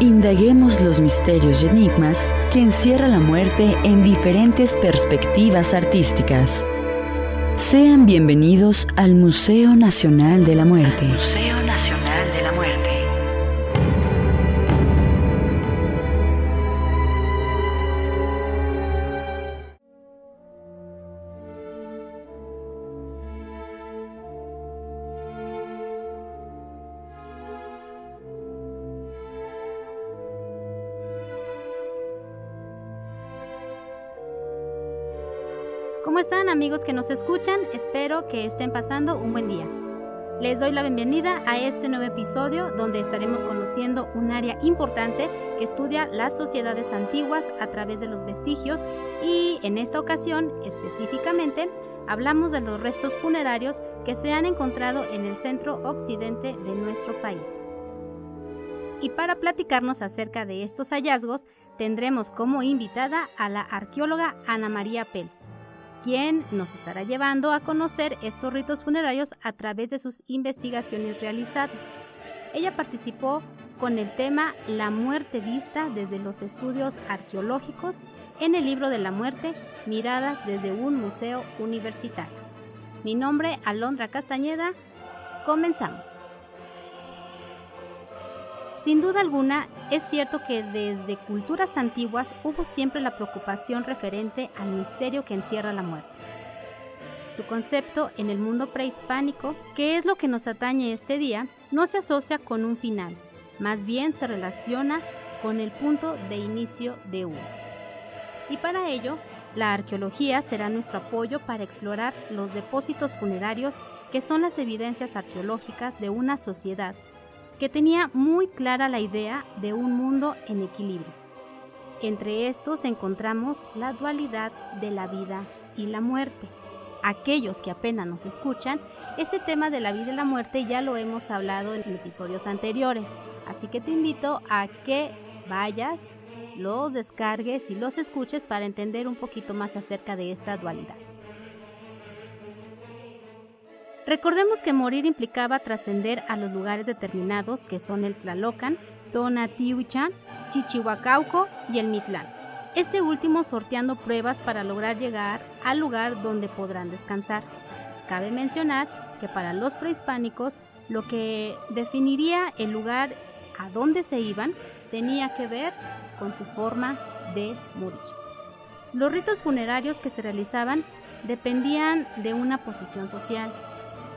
Indaguemos los misterios y enigmas que encierra la muerte en diferentes perspectivas artísticas. Sean bienvenidos al Museo Nacional de la Muerte. Museo Nacional amigos que nos escuchan? Espero que estén pasando un buen día. Les doy la bienvenida a este nuevo episodio donde estaremos conociendo un área importante que estudia las sociedades antiguas a través de los vestigios y en esta ocasión específicamente hablamos de los restos funerarios que se han encontrado en el centro occidente de nuestro país. Y para platicarnos acerca de estos hallazgos tendremos como invitada a la arqueóloga Ana María Pelz quien nos estará llevando a conocer estos ritos funerarios a través de sus investigaciones realizadas. Ella participó con el tema La muerte vista desde los estudios arqueológicos en el libro de la muerte, miradas desde un museo universitario. Mi nombre, Alondra Castañeda, comenzamos. Sin duda alguna, es cierto que desde culturas antiguas hubo siempre la preocupación referente al misterio que encierra la muerte. Su concepto en el mundo prehispánico, que es lo que nos atañe este día, no se asocia con un final, más bien se relaciona con el punto de inicio de uno. Y para ello, la arqueología será nuestro apoyo para explorar los depósitos funerarios que son las evidencias arqueológicas de una sociedad que tenía muy clara la idea de un mundo en equilibrio. Entre estos encontramos la dualidad de la vida y la muerte. Aquellos que apenas nos escuchan, este tema de la vida y la muerte ya lo hemos hablado en episodios anteriores, así que te invito a que vayas, los descargues y los escuches para entender un poquito más acerca de esta dualidad. Recordemos que morir implicaba trascender a los lugares determinados que son el Tlalocan, Tonatiuhchan, Chichihuacauco y el Mitlán. Este último sorteando pruebas para lograr llegar al lugar donde podrán descansar. Cabe mencionar que para los prehispánicos lo que definiría el lugar a donde se iban tenía que ver con su forma de morir. Los ritos funerarios que se realizaban dependían de una posición social,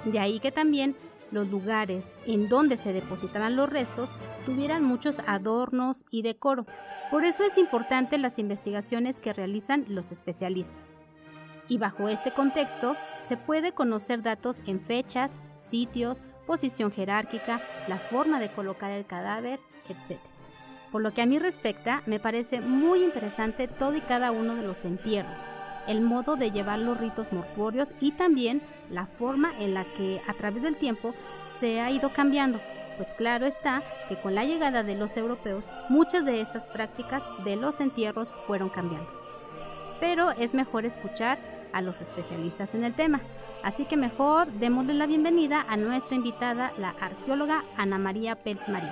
de ahí que también los lugares en donde se depositaran los restos tuvieran muchos adornos y decoro. Por eso es importante las investigaciones que realizan los especialistas. Y bajo este contexto se puede conocer datos en fechas, sitios, posición jerárquica, la forma de colocar el cadáver, etc. Por lo que a mí respecta, me parece muy interesante todo y cada uno de los entierros, el modo de llevar los ritos mortuorios y también la forma en la que a través del tiempo se ha ido cambiando. Pues claro está que con la llegada de los europeos muchas de estas prácticas de los entierros fueron cambiando. Pero es mejor escuchar a los especialistas en el tema. Así que mejor démosle la bienvenida a nuestra invitada, la arqueóloga Ana María Pelz Marín,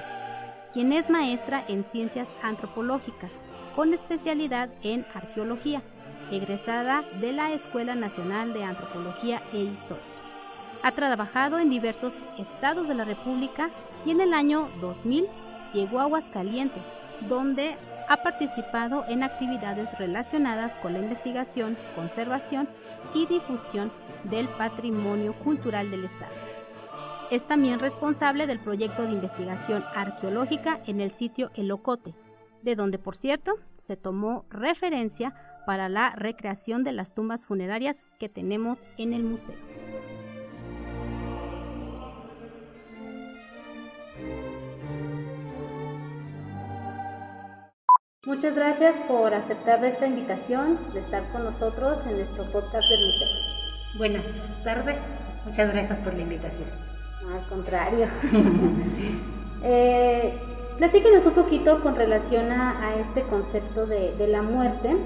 quien es maestra en ciencias antropológicas, con especialidad en arqueología egresada de la Escuela Nacional de Antropología e Historia. Ha trabajado en diversos estados de la República y en el año 2000 llegó a Aguascalientes, donde ha participado en actividades relacionadas con la investigación, conservación y difusión del patrimonio cultural del Estado. Es también responsable del proyecto de investigación arqueológica en el sitio El Ocote, de donde, por cierto, se tomó referencia para la recreación de las tumbas funerarias que tenemos en el museo. Muchas gracias por aceptar esta invitación de estar con nosotros en nuestro podcast del museo. Buenas tardes, muchas gracias por la invitación. al contrario. eh, platíquenos un poquito con relación a, este concepto de, de la muerte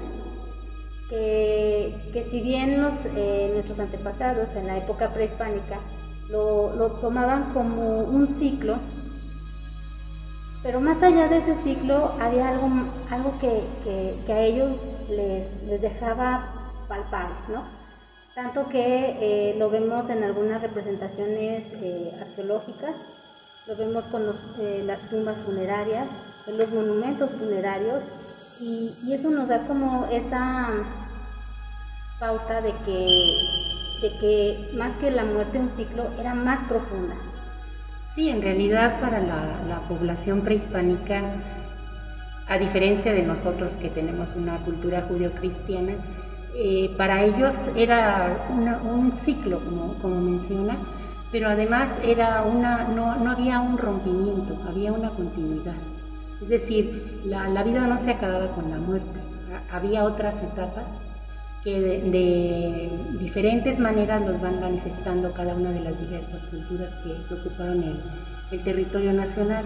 que, si bien eh, nuestros antepasados en la época prehispánica lo, tomaban como un ciclo, Pero más allá de ese ciclo había algo, algo que, que, a ellos les, les, dejaba palpar, ¿no? Tanto que eh, lo vemos en algunas representaciones eh, arqueológicas, lo vemos con las tumbas funerarias, en los monumentos funerarios, y, eso nos da como esa pauta de que, de que más que la muerte un ciclo era más profunda. Sí, en realidad para la, población prehispánica, a diferencia de nosotros que tenemos una cultura judio-cristiana, eh, para ellos era un ciclo, como, como, menciona, pero además era una, no, no, había un rompimiento, había una continuidad. Es decir, la, la vida no se acababa con la muerte, había otras etapas que de, diferentes maneras nos van manifestando cada una de las diversas culturas que, ocuparon el, territorio nacional,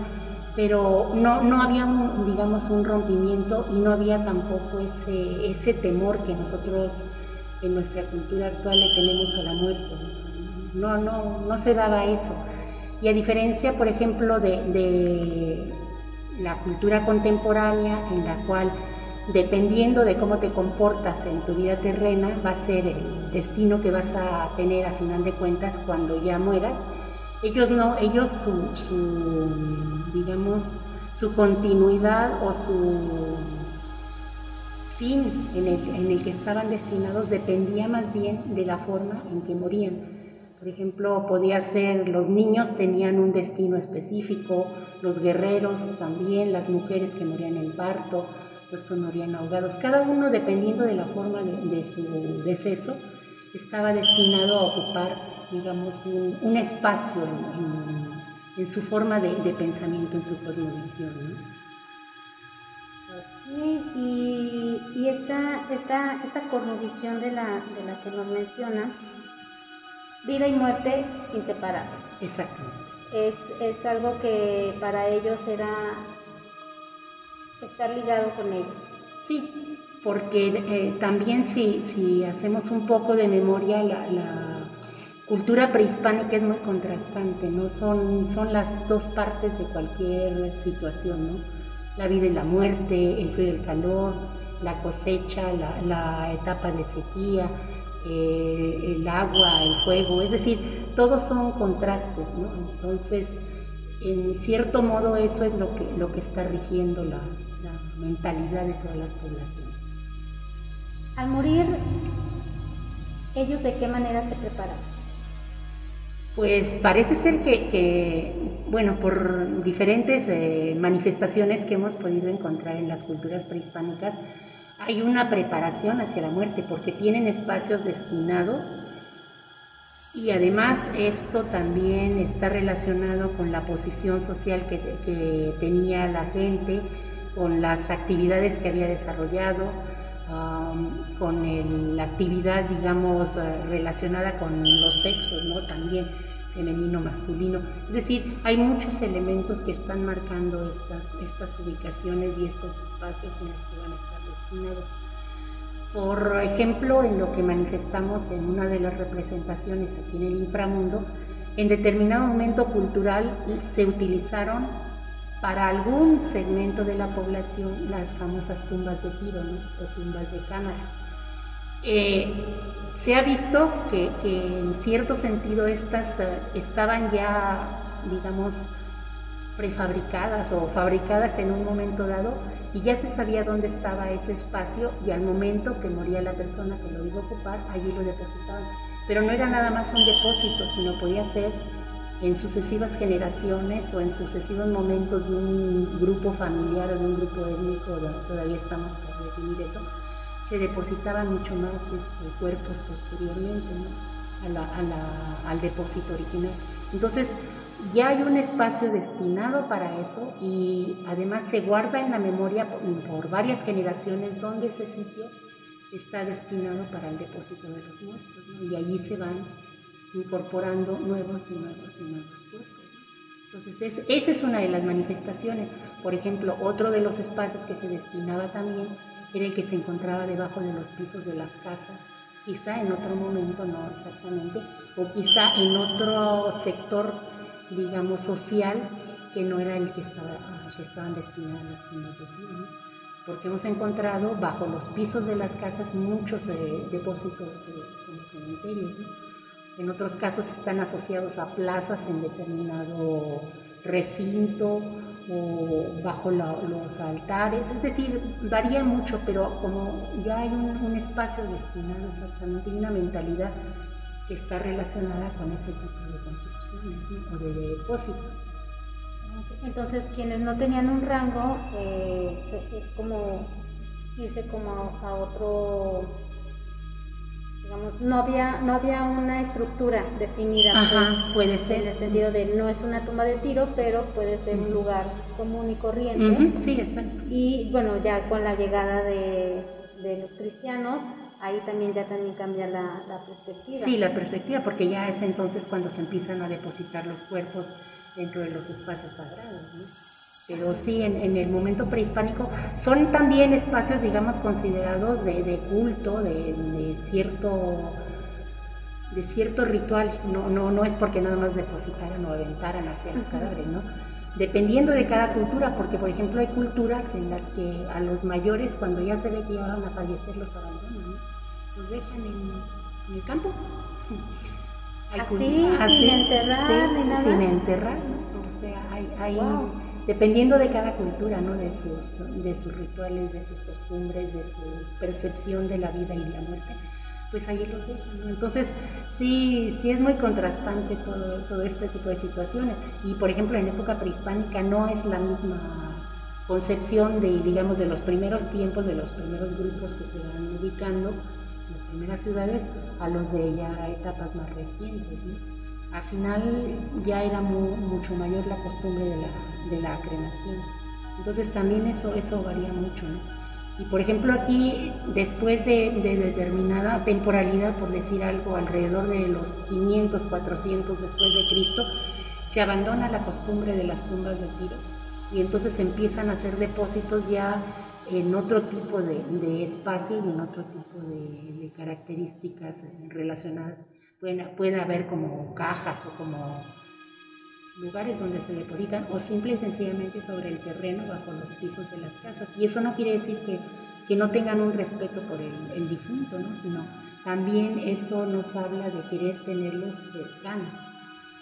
pero no, no había, un, digamos, un rompimiento y no había tampoco ese, ese temor que nosotros en nuestra cultura actual le tenemos a la muerte. No, no, no se daba eso. Y a diferencia, por ejemplo, de la cultura contemporánea, en la cual dependiendo de cómo te comportas en tu vida terrena, va a ser el destino que vas a tener a final de cuentas cuando ya mueras. Ellos no, ellos su, digamos, su continuidad o su fin en el, en el que estaban destinados dependía más bien de la forma en que morían. Por ejemplo, podía ser los niños tenían un destino específico, los guerreros también, las mujeres que morían en parto, pues morían ahogados. Cada uno, dependiendo de la forma de, su deceso, estaba destinado a ocupar, digamos, un, espacio en, su forma de, pensamiento, en su cosmovisión. Sí, y, esta, esta, esta cosmovisión de la, de la que nos menciona, vida y muerte inseparables. Exactamente. Es, es algo que para ellos era estar ligado con ellos. Sí, porque eh, también si, si, hacemos un poco de memoria, la, cultura prehispánica es muy contrastante, ¿no? Son, son las dos partes de cualquier situación, ¿no? La vida y la muerte, el frío y el calor, la cosecha, la, etapa de sequía, eh, el agua, el fuego, es decir, todos son contrastes, ¿no? Entonces, en cierto modo eso es lo que, lo que está rigiendo la, mentalidad de todas las poblaciones. Al morir, ¿ellos de qué manera se preparan? Pues parece ser que, bueno, por diferentes eh, manifestaciones que hemos podido encontrar en las culturas prehispánicas, hay una preparación hacia la muerte porque tienen espacios destinados y además esto también está relacionado con la posición social que, tenía la gente con las actividades que había desarrollado, con la actividad, digamos, eh, relacionada con los sexos, ¿no? También femenino, masculino. Es decir, hay muchos elementos que están marcando estas, estas ubicaciones y estos espacios en los que van a estar Por ejemplo, en lo que manifestamos en una de las representaciones aquí en el inframundo, en determinado momento cultural se utilizaron para algún segmento de la población las famosas tumbas de tiro o tumbas de cámara. Eh, se ha visto que, en cierto sentido estas eh, estaban ya, digamos, prefabricadas o fabricadas en un momento dado y ya se sabía dónde estaba ese espacio y al momento que moría la persona que lo iba a ocupar, allí lo depositaban. Pero no era nada más un depósito, sino podía ser en sucesivas generaciones o en sucesivos momentos de un grupo familiar o de un grupo étnico, todavía estamos por definir eso, se depositaban mucho más este, cuerpos posteriormente al depósito original. Entonces, ya hay un espacio destinado para eso y además se guarda en la memoria por, varias generaciones donde ese sitio está destinado para el depósito de los muertos y allí se van incorporando nuevos y nuevos y nuevos cuerpos. Entonces, esa es una de las manifestaciones. Por ejemplo, otro de los espacios que se destinaba también era el que se encontraba debajo de los pisos de las casas, quizá en otro momento, no exactamente, o quizá en otro sector, digamos, social, que no era el que estaba que estaban destinadas a las tumbas de tiro, porque hemos encontrado bajo los pisos de las casas muchos depósitos en los cementerios. En otros casos están asociados a plazas en determinado recinto o bajo los altares, es decir, varía mucho, pero como ya hay un, espacio destinado exactamente una mentalidad que está relacionada con este tipo de construcciones o de depósitos. Entonces, quienes no tenían un rango, eh, es como irse como a otro no había, no había una estructura definida. Ajá, puede ser. En el sentido de no es una tumba de tiro, pero puede ser un lugar común y corriente. Sí, exacto. Y bueno, ya con la llegada de, los cristianos, ahí también ya también cambia la, perspectiva. Sí, la perspectiva, porque ya es entonces cuando se empiezan a depositar los cuerpos dentro de los espacios sagrados. ¿no? pero sí, en, el momento prehispánico son también espacios, digamos, considerados de, culto, de, cierto de cierto ritual, no, no, no es porque nada más depositaran o aventaran hacia los cadáveres, ¿no? Dependiendo de cada cultura, porque por ejemplo hay culturas en las que a los mayores cuando ya se ve que ya van a fallecer los abandonan, ¿no? Los dejan en, el campo. así, sin enterrar, ni nada. Sin enterrar, ¿no? O sea, hay, hay dependiendo de cada cultura, ¿no? de, sus, de sus rituales, de sus costumbres, de su percepción de la vida y la muerte, pues ahí los dejan. Entonces, sí, sí es muy contrastante todo, todo este tipo de situaciones. Y, por ejemplo, en época prehispánica no es la misma concepción de, digamos, de los primeros tiempos, de los primeros grupos que se van ubicando las primeras ciudades, a los de ya etapas más recientes. Al final ya era mucho mayor la costumbre de la, de la cremación. Entonces también eso, eso varía mucho. Y por ejemplo aquí, después de, determinada temporalidad, por decir algo, alrededor de los 500, 400 después de Cristo, se abandona la costumbre de las tumbas de tiro y entonces empiezan a hacer depósitos ya en otro tipo de, de espacio y en otro tipo de, de características relacionadas. Puede, puede haber como cajas o como lugares donde se depositan o simple y sencillamente sobre el terreno bajo los pisos de las casas. Y eso no quiere decir que, que no tengan un respeto por el, difunto, ¿no? sino también eso nos habla de querer tenerlos cercanos.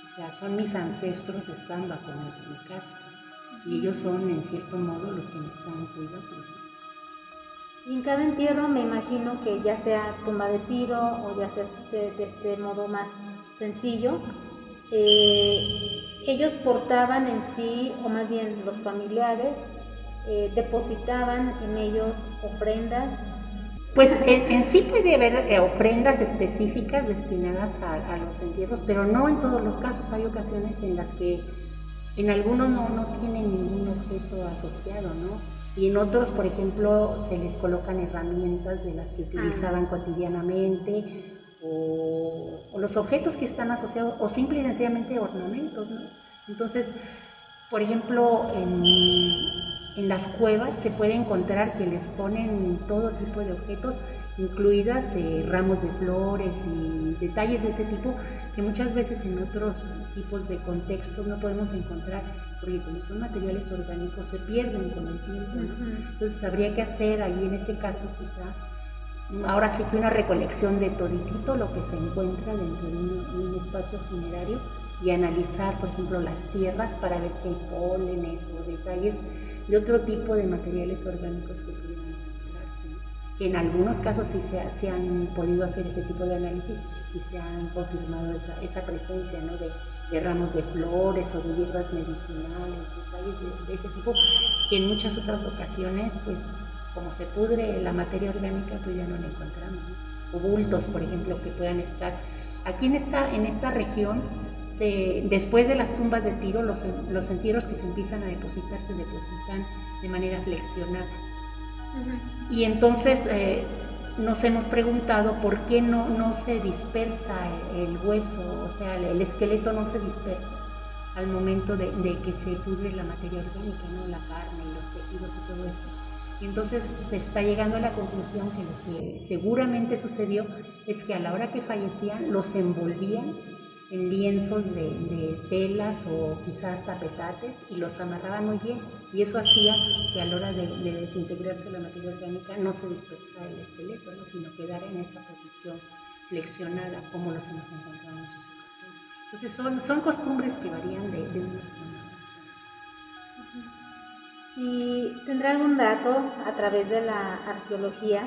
O sea, son mis ancestros, están bajo mi, casa y ellos son en cierto modo los que me están cuidando. En cada entierro me imagino que ya sea tumba de tiro o ya sea de este modo más sencillo, eh, ellos portaban en sí, o más bien los familiares, eh, depositaban en ellos ofrendas. Pues en, sí puede haber eh, ofrendas específicas destinadas a, los entierros, pero no en todos los casos. Hay ocasiones en las que en algunos no, no tienen ningún objeto asociado, ¿no? Y en otros, por ejemplo, se les colocan herramientas de las que utilizaban ah. cotidianamente o, los objetos que están asociados o simple y sencillamente ornamentos. ¿no? Entonces, por ejemplo, en, las cuevas se puede encontrar que les ponen todo tipo de objetos, incluidas eh, ramos de flores y detalles de ese tipo que muchas veces en otros tipos de contextos no podemos encontrar porque como son materiales orgánicos se pierden con el tiempo. Entonces habría que hacer ahí en ese caso quizá ahora sí que una recolección de toditito lo que se encuentra dentro de un, espacio funerario y analizar, por ejemplo, las tierras para ver si hay pólenes o detalles de otro tipo de materiales orgánicos que pudieran encontrarse. En algunos casos sí se, han podido hacer ese tipo de análisis y se han confirmado esa, presencia de, ramos de flores o de hierbas medicinales, detalles de, ese tipo, que en muchas otras ocasiones pues como se pudre la materia orgánica, pues ya no la encontramos. O bultos, por ejemplo, que puedan estar. Aquí en esta, en esta región, se, después de las tumbas de tiro, los, los entierros que se empiezan a depositar se depositan de manera flexionada. Y entonces eh, nos hemos preguntado por qué no, no se dispersa el, hueso, o sea, el, esqueleto no se dispersa al momento de, de, que se pudre la materia orgánica, ¿no? la carne y los tejidos y todo esto. Y entonces se está llegando a la conclusión que lo que seguramente sucedió es que a la hora que fallecían los envolvían en lienzos de, telas o quizás tapetates y los amarraban muy bien. Y eso hacía que a la hora de, desintegrarse la materia orgánica no se dispersara el esqueleto, sino quedara en esa posición flexionada como los hemos encontrado en muchas ocasiones. Entonces son, son costumbres que varían de, de una zona ¿Y tendrá algún dato a través de la arqueología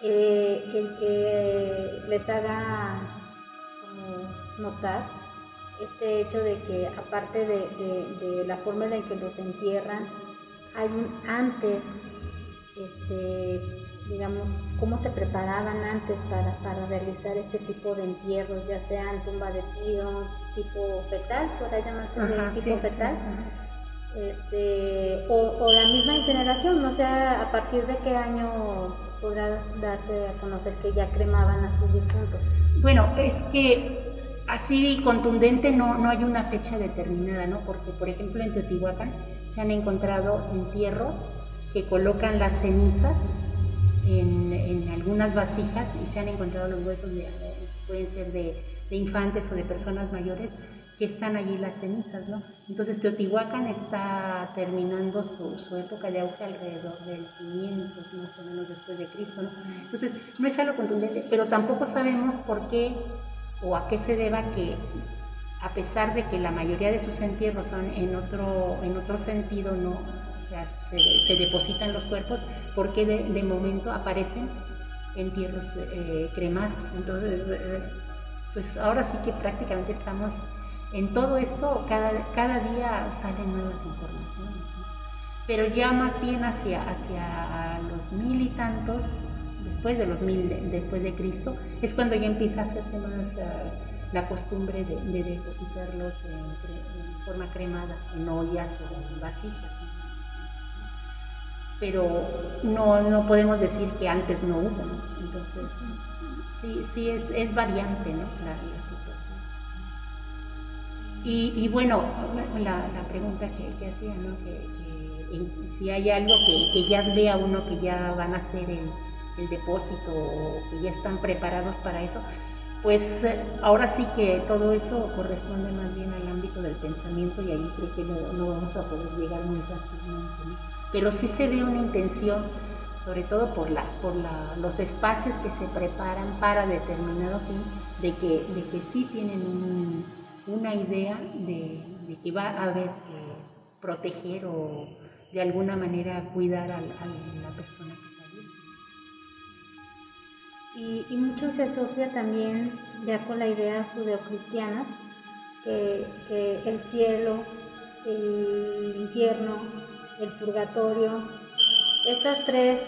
eh, el que les haga notar este hecho de que aparte de, la forma en que los entierran, hay un antes, este, digamos, cómo se preparaban antes para, realizar este tipo de entierros, ya sean tumba de tiro, tipo fetal, podrá llamarse de tipo fetal este, o, la misma incineración, no sé a partir de qué año podrá darse a conocer que ya cremaban a sus difuntos. Bueno, es que así contundente no, no hay una fecha determinada, ¿no? Porque, por ejemplo, en Teotihuacán se han encontrado entierros que colocan las cenizas en, en algunas vasijas y se han encontrado los huesos de, pueden ser de, de infantes o de personas mayores que están allí las cenizas, ¿no? Entonces Teotihuacán está terminando su, época de auge alrededor del 500 más o menos después de Cristo, ¿no? Entonces no es algo contundente, pero tampoco sabemos por qué o a qué se deba que a pesar de que la mayoría de sus entierros son en otro, en otro sentido, no, o sea, se, depositan los cuerpos, ¿por qué de, momento aparecen entierros eh, cremados? Entonces, eh, pues ahora sí que prácticamente estamos en todo esto cada, cada día salen nuevas informaciones, pero ya más bien hacia, hacia los mil y tantos, después de los mil después de Cristo, es cuando ya empieza a hacerse más eh, la costumbre de, depositarlos en, forma cremada, en ollas o en vasijas. Pero no, no podemos decir que antes no hubo, entonces sí, sí es, es variante ¿no? la, y, bueno, la, pregunta que, hacía, ¿no? Que, si hay algo que, ya vea uno que ya van a hacer el, depósito o que ya están preparados para eso, pues eh, ahora sí que todo eso corresponde más bien al ámbito del pensamiento y ahí creo que no, vamos a poder llegar muy fácilmente. Pero sí se ve una intención, sobre todo por, la, por la, los espacios que se preparan para determinado fin, de que, de que sí tienen un una idea de, que va a haber que proteger o de alguna manera cuidar a, la persona que está Y, y, mucho se asocia también ya con la idea judeocristiana que, que el cielo, el infierno, el purgatorio, estas tres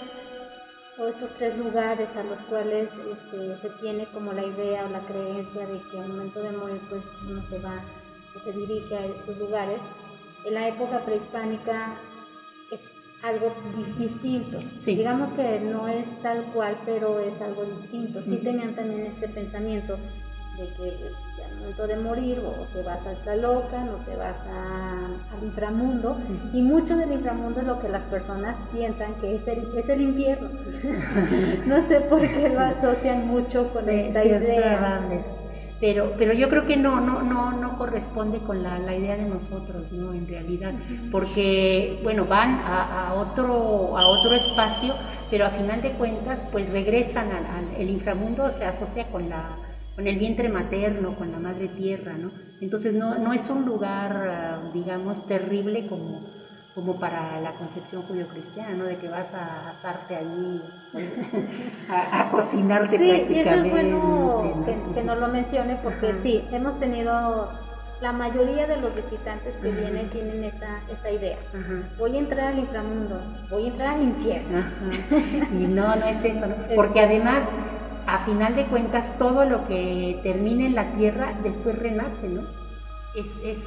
o estos tres lugares a los cuales este, se tiene como la idea o la creencia de que al momento de morir pues uno se va o se dirige a estos lugares, en la época prehispánica es algo distinto. Digamos que no es tal cual, pero es algo distinto. Sí tenían también este pensamiento de que pues, ya al momento de morir o te vas a Tlalocan o te vas al inframundo y mucho del inframundo es lo que las personas piensan que es el, es el infierno. No sé por qué lo asocian mucho con esta idea. pero pero yo creo que no no no no corresponde con la, idea de nosotros no en realidad porque bueno van a, otro a otro espacio pero a final de cuentas pues regresan al, al el inframundo se asocia con la con el vientre materno, con la madre tierra, ¿no? Entonces no, no es un lugar, ah, digamos, terrible como, como para la concepción judio-cristiana, ¿no? De que vas a asarte allí, a, cocinarte sí, prácticamente. Sí, y eso es bueno que, que, nos lo mencione porque sí, hemos tenido, la mayoría de los visitantes que vienen tienen esa, esa idea. Voy a entrar al inframundo, voy a entrar al infierno. Y no, no es eso, ¿no? Porque además a final de cuentas todo lo que termina en la tierra después renace, ¿no? Es, es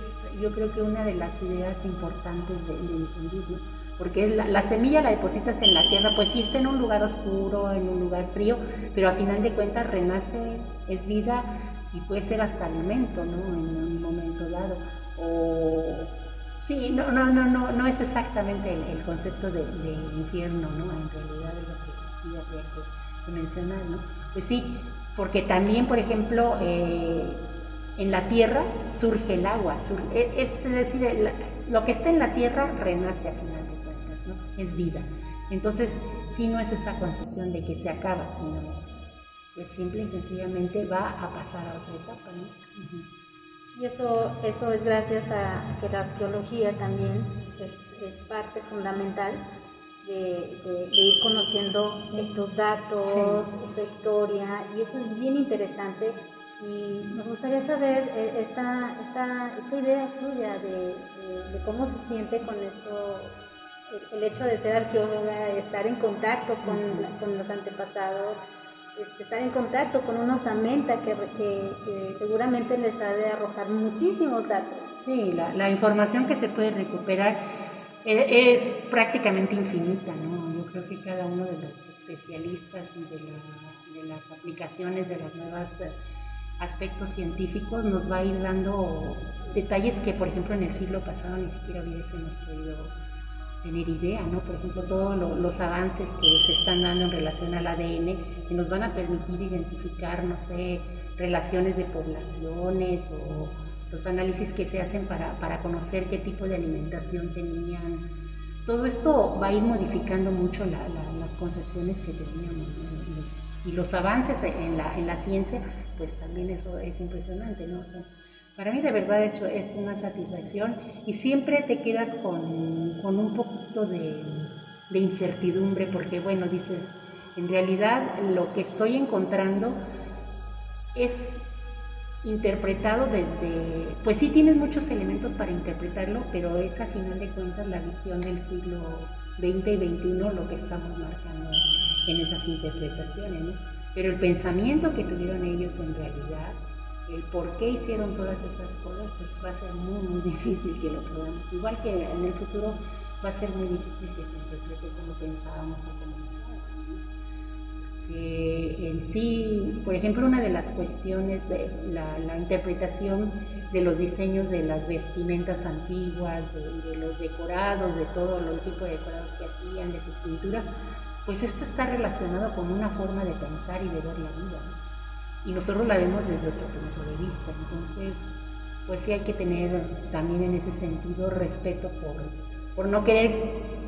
yo creo que una de las ideas importantes de, de porque la, semilla la depositas en la tierra, pues sí está en un lugar oscuro, en un lugar frío, pero a final de cuentas renace, es vida y puede ser hasta alimento, ¿no? En un momento dado. O sí, no, no, no, no, no es exactamente el, concepto de, infierno, ¿no? En realidad es lo que sí habría que mencionar, ¿no? Sí, porque también, por ejemplo, eh, en la tierra surge el agua, e, es, decir, lo que está en la tierra renace al final de cuentas, ¿no? es vida. Entonces, si no es esa concepción de que se acaba, sino pues simple y sencillamente va a pasar a otra etapa. ¿no? Y eso, eso es gracias a que la arqueología también es parte fundamental de, ir conociendo estos datos, esta historia, y eso es bien interesante. Y nos gustaría saber eh, esta, esta, esta idea suya de, cómo se siente con esto, el, hecho de ser arqueóloga, estar en contacto con, con los antepasados, este, estar en contacto con una osamenta que, que, seguramente les ha de arrojar muchísimos datos. Sí, la, la información que se puede recuperar es, prácticamente infinita, ¿no? Yo creo que cada uno de los especialistas y de, las aplicaciones de los nuevos eh, aspectos científicos nos va a ir dando detalles que, por ejemplo, en el siglo pasado ni siquiera hubiésemos podido tener idea, ¿no? Por ejemplo, todos los avances que se están dando en relación al ADN que nos van a permitir identificar, no sé, relaciones de poblaciones o los análisis que se hacen para, conocer qué tipo de alimentación tenían. Todo esto va a ir modificando mucho las concepciones que teníamos. Y los avances en la, en la ciencia, pues también eso es impresionante, ¿no? para mí de verdad eso es una satisfacción y siempre te quedas con, un poquito de, de incertidumbre porque, bueno, dices, en realidad lo que estoy encontrando es interpretado desde, pues sí tienes muchos elementos para interpretarlo, pero es a final de cuentas la visión del siglo XX y XXI lo que estamos marcando en esas interpretaciones. Pero el pensamiento que tuvieron ellos en realidad, el por qué hicieron todas esas cosas, pues va a ser muy, muy difícil que lo podamos. Igual que en el futuro va a ser muy difícil que se interprete como pensábamos o como que en sí, por ejemplo, una de las cuestiones de la, interpretación de los diseños de las vestimentas antiguas, de, los decorados, de todo el tipo de decorados que hacían, de sus pinturas, pues esto está relacionado con una forma de pensar y de ver la vida. Y nosotros la vemos desde otro punto de vista. Entonces, pues sí hay que tener también en ese sentido respeto por, por no querer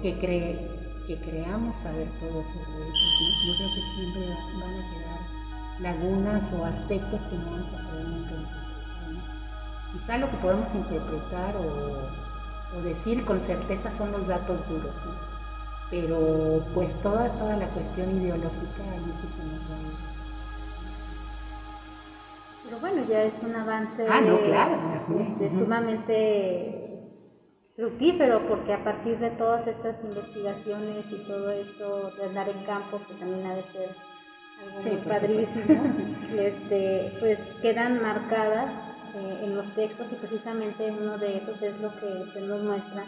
que cree que creamos saber todo sobre ellos. Yo creo que siempre van a quedar lagunas o aspectos que no vamos a poder interpretar. Quizá lo que podemos interpretar o, decir con certeza son los datos duros, pero pues toda, toda la cuestión ideológica ahí sí se nos va a ir. Pero bueno, ya es un avance ah, no, claro, sumamente fructífero porque a partir de todas estas investigaciones y todo esto de andar en campo, que también ha de ser algo muy padrísimo, este, pues quedan marcadas eh, en los textos y precisamente uno de esos es lo que se nos muestra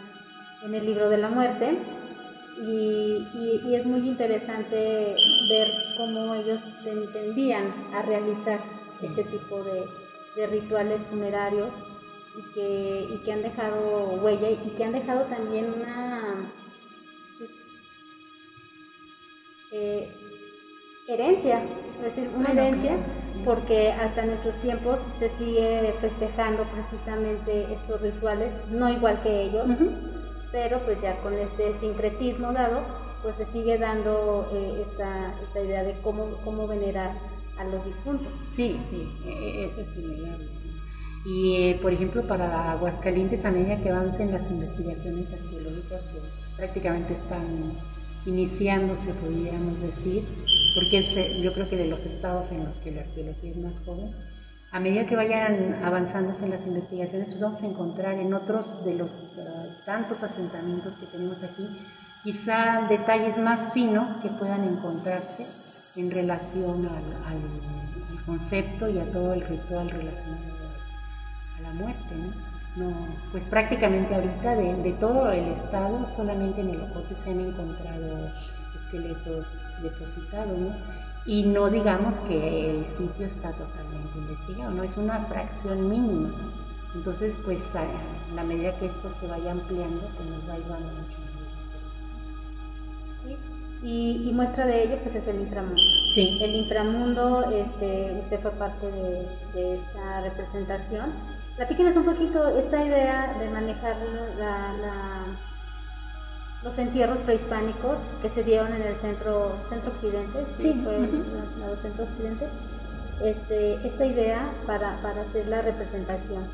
en el libro de la muerte. Y, y, es muy interesante ver cómo ellos tendían a realizar este tipo de, de rituales funerarios y que, y que han dejado huella y que han dejado también una pues, eh, herencia, es decir, una herencia, porque hasta nuestros tiempos se sigue festejando precisamente estos rituales, no igual que ellos, pero pues ya con este sincretismo dado, pues se sigue dando eh, esta, esta, idea de cómo, cómo venerar a los difuntos. Sí, sí, e, e, eso es similar. Y, eh, por ejemplo, para Aguascalientes, a medida que avancen las investigaciones arqueológicas, que prácticamente están iniciándose, podríamos decir, porque yo creo que de los estados en los que la arqueología es más joven, a medida que vayan avanzando en las investigaciones, pues vamos a encontrar en otros de los eh, tantos asentamientos que tenemos aquí, quizá detalles más finos que puedan encontrarse en relación al, al concepto y a todo el ritual relacionado la muerte, ¿no? no pues prácticamente ahorita de, todo el estado, solamente en el Ocote se han encontrado esqueletos depositados, ¿no? Y no digamos que el sitio está totalmente investigado, ¿no? Es una fracción mínima, Entonces, pues a la medida que esto se vaya ampliando, pues nos va ayudando mucho. Sí, Y, muestra de ello pues es el inframundo. Sí. El inframundo, este, usted fue parte de, esta representación. Platíquenos un poquito esta idea de manejar los entierros prehispánicos que se dieron en el centro, centro occidente, sí, fue el centro occidente, este, esta idea para, para hacer la representación.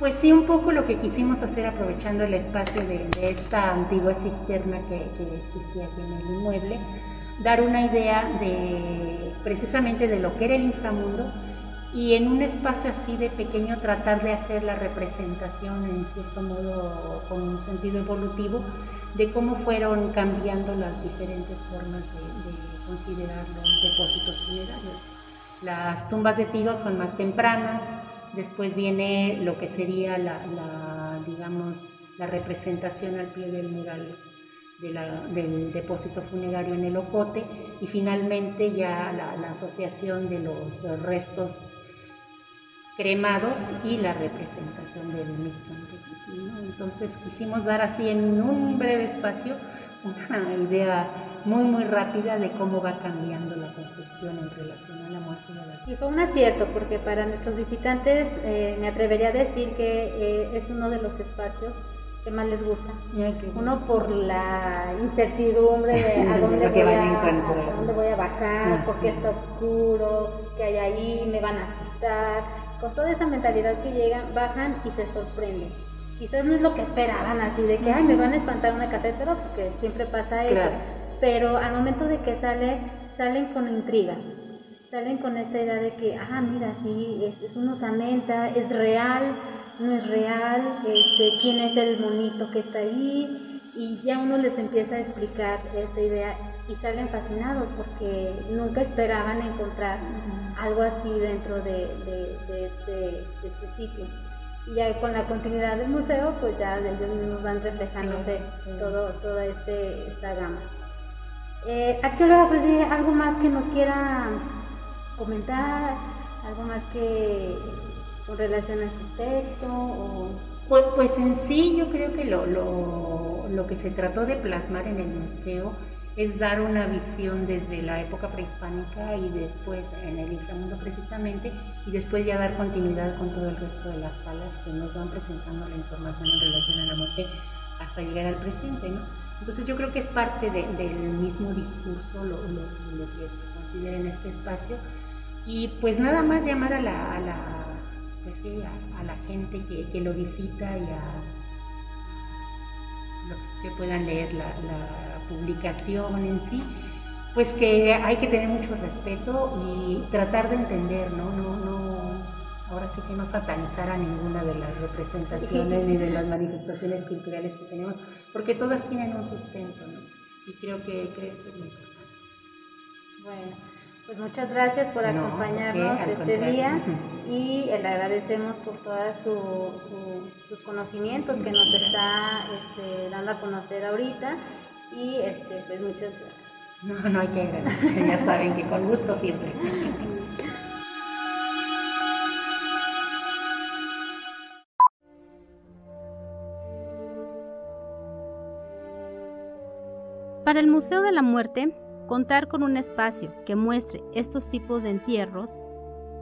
Pues sí, un poco lo que quisimos hacer aprovechando el espacio de, esta antigua cisterna que, existía aquí en el inmueble, dar una idea de precisamente de lo que era el inframundo y en un espacio así de pequeño tratar de hacer la representación en cierto modo con un sentido evolutivo de cómo fueron cambiando las diferentes formas de, de considerar los depósitos funerarios. Las tumbas de tiro son más tempranas, Después viene lo que sería la, digamos, la representación al pie del mural del depósito funerario en el Ocote y finalmente ya la, asociación de los restos cremados y la representación del mismo. Entonces quisimos dar así en un breve espacio una idea muy muy rápida de cómo va cambiando la concepción en relación a la muerte y la vida. Y fue un acierto porque para nuestros visitantes eh, me atrevería a decir que eh, es uno de los espacios que más les gusta. Uno por la incertidumbre de a dónde, voy, a, dónde voy a bajar, porque está oscuro, que hay ahí, me van a asustar. Con toda esa mentalidad que llegan, bajan y se sorprenden. Quizás no es lo que esperaban así de que ay me van a espantar una catétera porque siempre pasa eso. Pero al momento de que sale, salen con intriga, salen con esta idea de que, ah, mira, sí, es, es una osamenta, es real, no es real, este, quién es el monito que está ahí, y ya uno les empieza a explicar esta idea y salen fascinados porque nunca esperaban encontrar algo así dentro de, este, este, sitio. Y ya con la continuidad del museo, pues ya ellos mismos van reflejándose todo, toda este, esta gama. Eh, arqueóloga, pues algo más que nos quiera comentar, algo más que con relación a este texto o... Pues, pues en sí yo creo que lo, lo, lo, que se trató de plasmar en el museo es dar una visión desde la época prehispánica y después en el inframundo precisamente y después ya dar continuidad con todo el resto de las salas que nos van presentando la información en relación a la muerte hasta llegar al presente, ¿no? Entonces yo creo que es parte del mismo discurso lo, que se considera en este espacio. Y pues nada más llamar a la, a la, pues a, la gente que, lo visita y a los que puedan leer la, publicación en sí, pues que hay que tener mucho respeto y tratar de entender, ¿no? no, no ahora sí que no satanizar a ninguna de las representaciones ni de las manifestaciones culturales que tenemos, porque todas tienen un sustento, ¿no? Y creo que, eso es muy importante. Bueno, pues muchas gracias por acompañarnos este día y le agradecemos por todos sus conocimientos que nos está este, dando a conocer ahorita y este, pues muchas gracias. No, no hay que agradecer, ya saben que con gusto siempre. Para el Museo de la Muerte, contar con un espacio que muestre estos tipos de entierros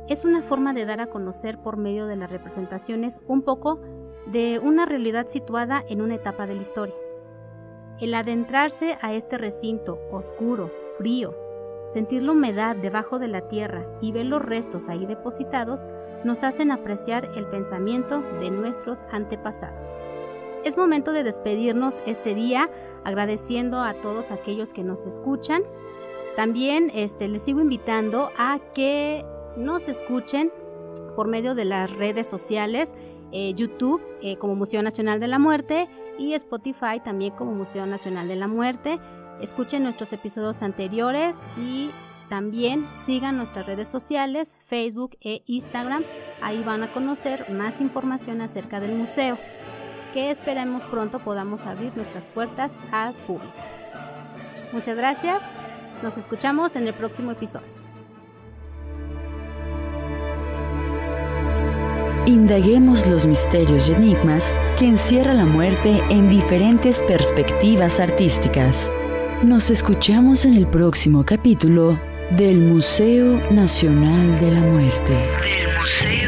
es una forma de dar a conocer por medio de las representaciones un poco de una realidad situada en una etapa de la historia. El adentrarse a este recinto oscuro, frío, sentir la humedad debajo de la tierra y ver los restos ahí depositados nos hacen apreciar el pensamiento de nuestros antepasados. Es momento de despedirnos este día agradeciendo a todos aquellos que nos escuchan. También este, les sigo invitando a que nos escuchen por medio de las redes sociales, eh, YouTube eh, como Museo Nacional de la Muerte y Spotify también como Museo Nacional de la Muerte. Escuchen nuestros episodios anteriores y también sigan nuestras redes sociales, Facebook e Instagram. Ahí van a conocer más información acerca del museo que esperemos pronto podamos abrir nuestras puertas al público. Muchas gracias, nos escuchamos en el próximo episodio. Indaguemos los misterios y enigmas que encierra la muerte en diferentes perspectivas artísticas. Nos escuchamos en el próximo capítulo del Museo Nacional de la Muerte. Del Museo